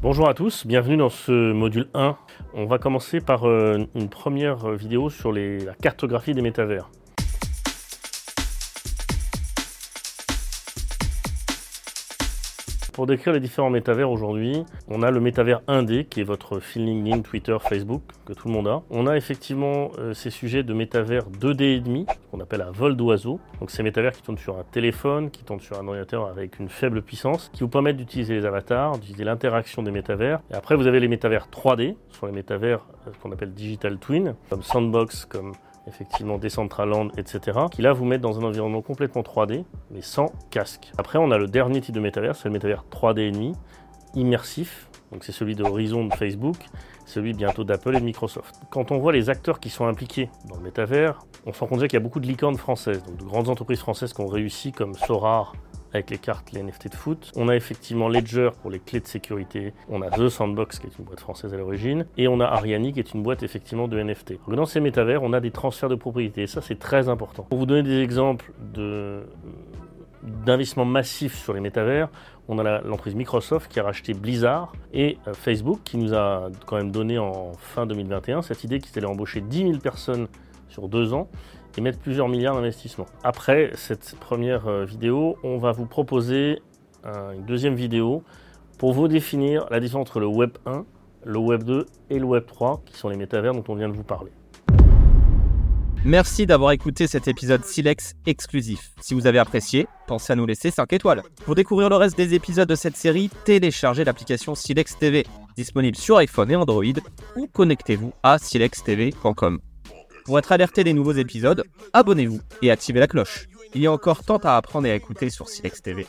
Bonjour à tous, bienvenue dans ce module 1. On va commencer par euh, une première vidéo sur la cartographie des métavers. Pour décrire les différents métavers aujourd'hui, on a le métavers 1D qui est votre fil LinkedIn, Twitter, Facebook que tout le monde a. On a effectivement euh, ces sujets de métavers 2D et demi qu'on appelle à vol d'oiseau. Donc ces métavers qui tournent sur un téléphone, qui tournent sur un ordinateur avec une faible puissance, qui vous permettent d'utiliser les avatars, d'utiliser l'interaction des métavers. Et après vous avez les métavers 3D, ce sont les métavers euh, qu'on appelle digital twin, comme Sandbox, comme effectivement Decentraland, etc., qui là vous mettent dans un environnement complètement 3D, mais sans casque. Après, on a le dernier type de métavers, c'est le métavers 3D et demi, immersif, donc c'est celui de Horizon de Facebook, celui bientôt d'Apple et de Microsoft. Quand on voit les acteurs qui sont impliqués dans le métavers, on se rend compte qu'il y a beaucoup de licornes françaises, donc de grandes entreprises françaises qui ont réussi comme Sorar, avec les cartes, les NFT de foot. On a effectivement Ledger pour les clés de sécurité. On a The Sandbox qui est une boîte française à l'origine. Et on a Ariani qui est une boîte effectivement de NFT. Dans ces métavers, on a des transferts de propriété. Et ça, c'est très important. Pour vous donner des exemples de d'investissement massif sur les métavers, on a l'entreprise Microsoft qui a racheté Blizzard et euh, Facebook qui nous a quand même donné en fin 2021 cette idée qu'ils allaient embaucher 10 000 personnes sur deux ans et mettre plusieurs milliards d'investissements. Après cette première euh, vidéo, on va vous proposer une deuxième vidéo pour vous définir la différence entre le Web 1, le Web 2 et le Web 3, qui sont les métavers dont on vient de vous parler. Merci d'avoir écouté cet épisode Silex exclusif. Si vous avez apprécié, pensez à nous laisser 5 étoiles. Pour découvrir le reste des épisodes de cette série, téléchargez l'application Silex TV, disponible sur iPhone et Android, ou connectez-vous à silextv.com. Pour être alerté des nouveaux épisodes, abonnez-vous et activez la cloche. Il y a encore tant à apprendre et à écouter sur Silex TV.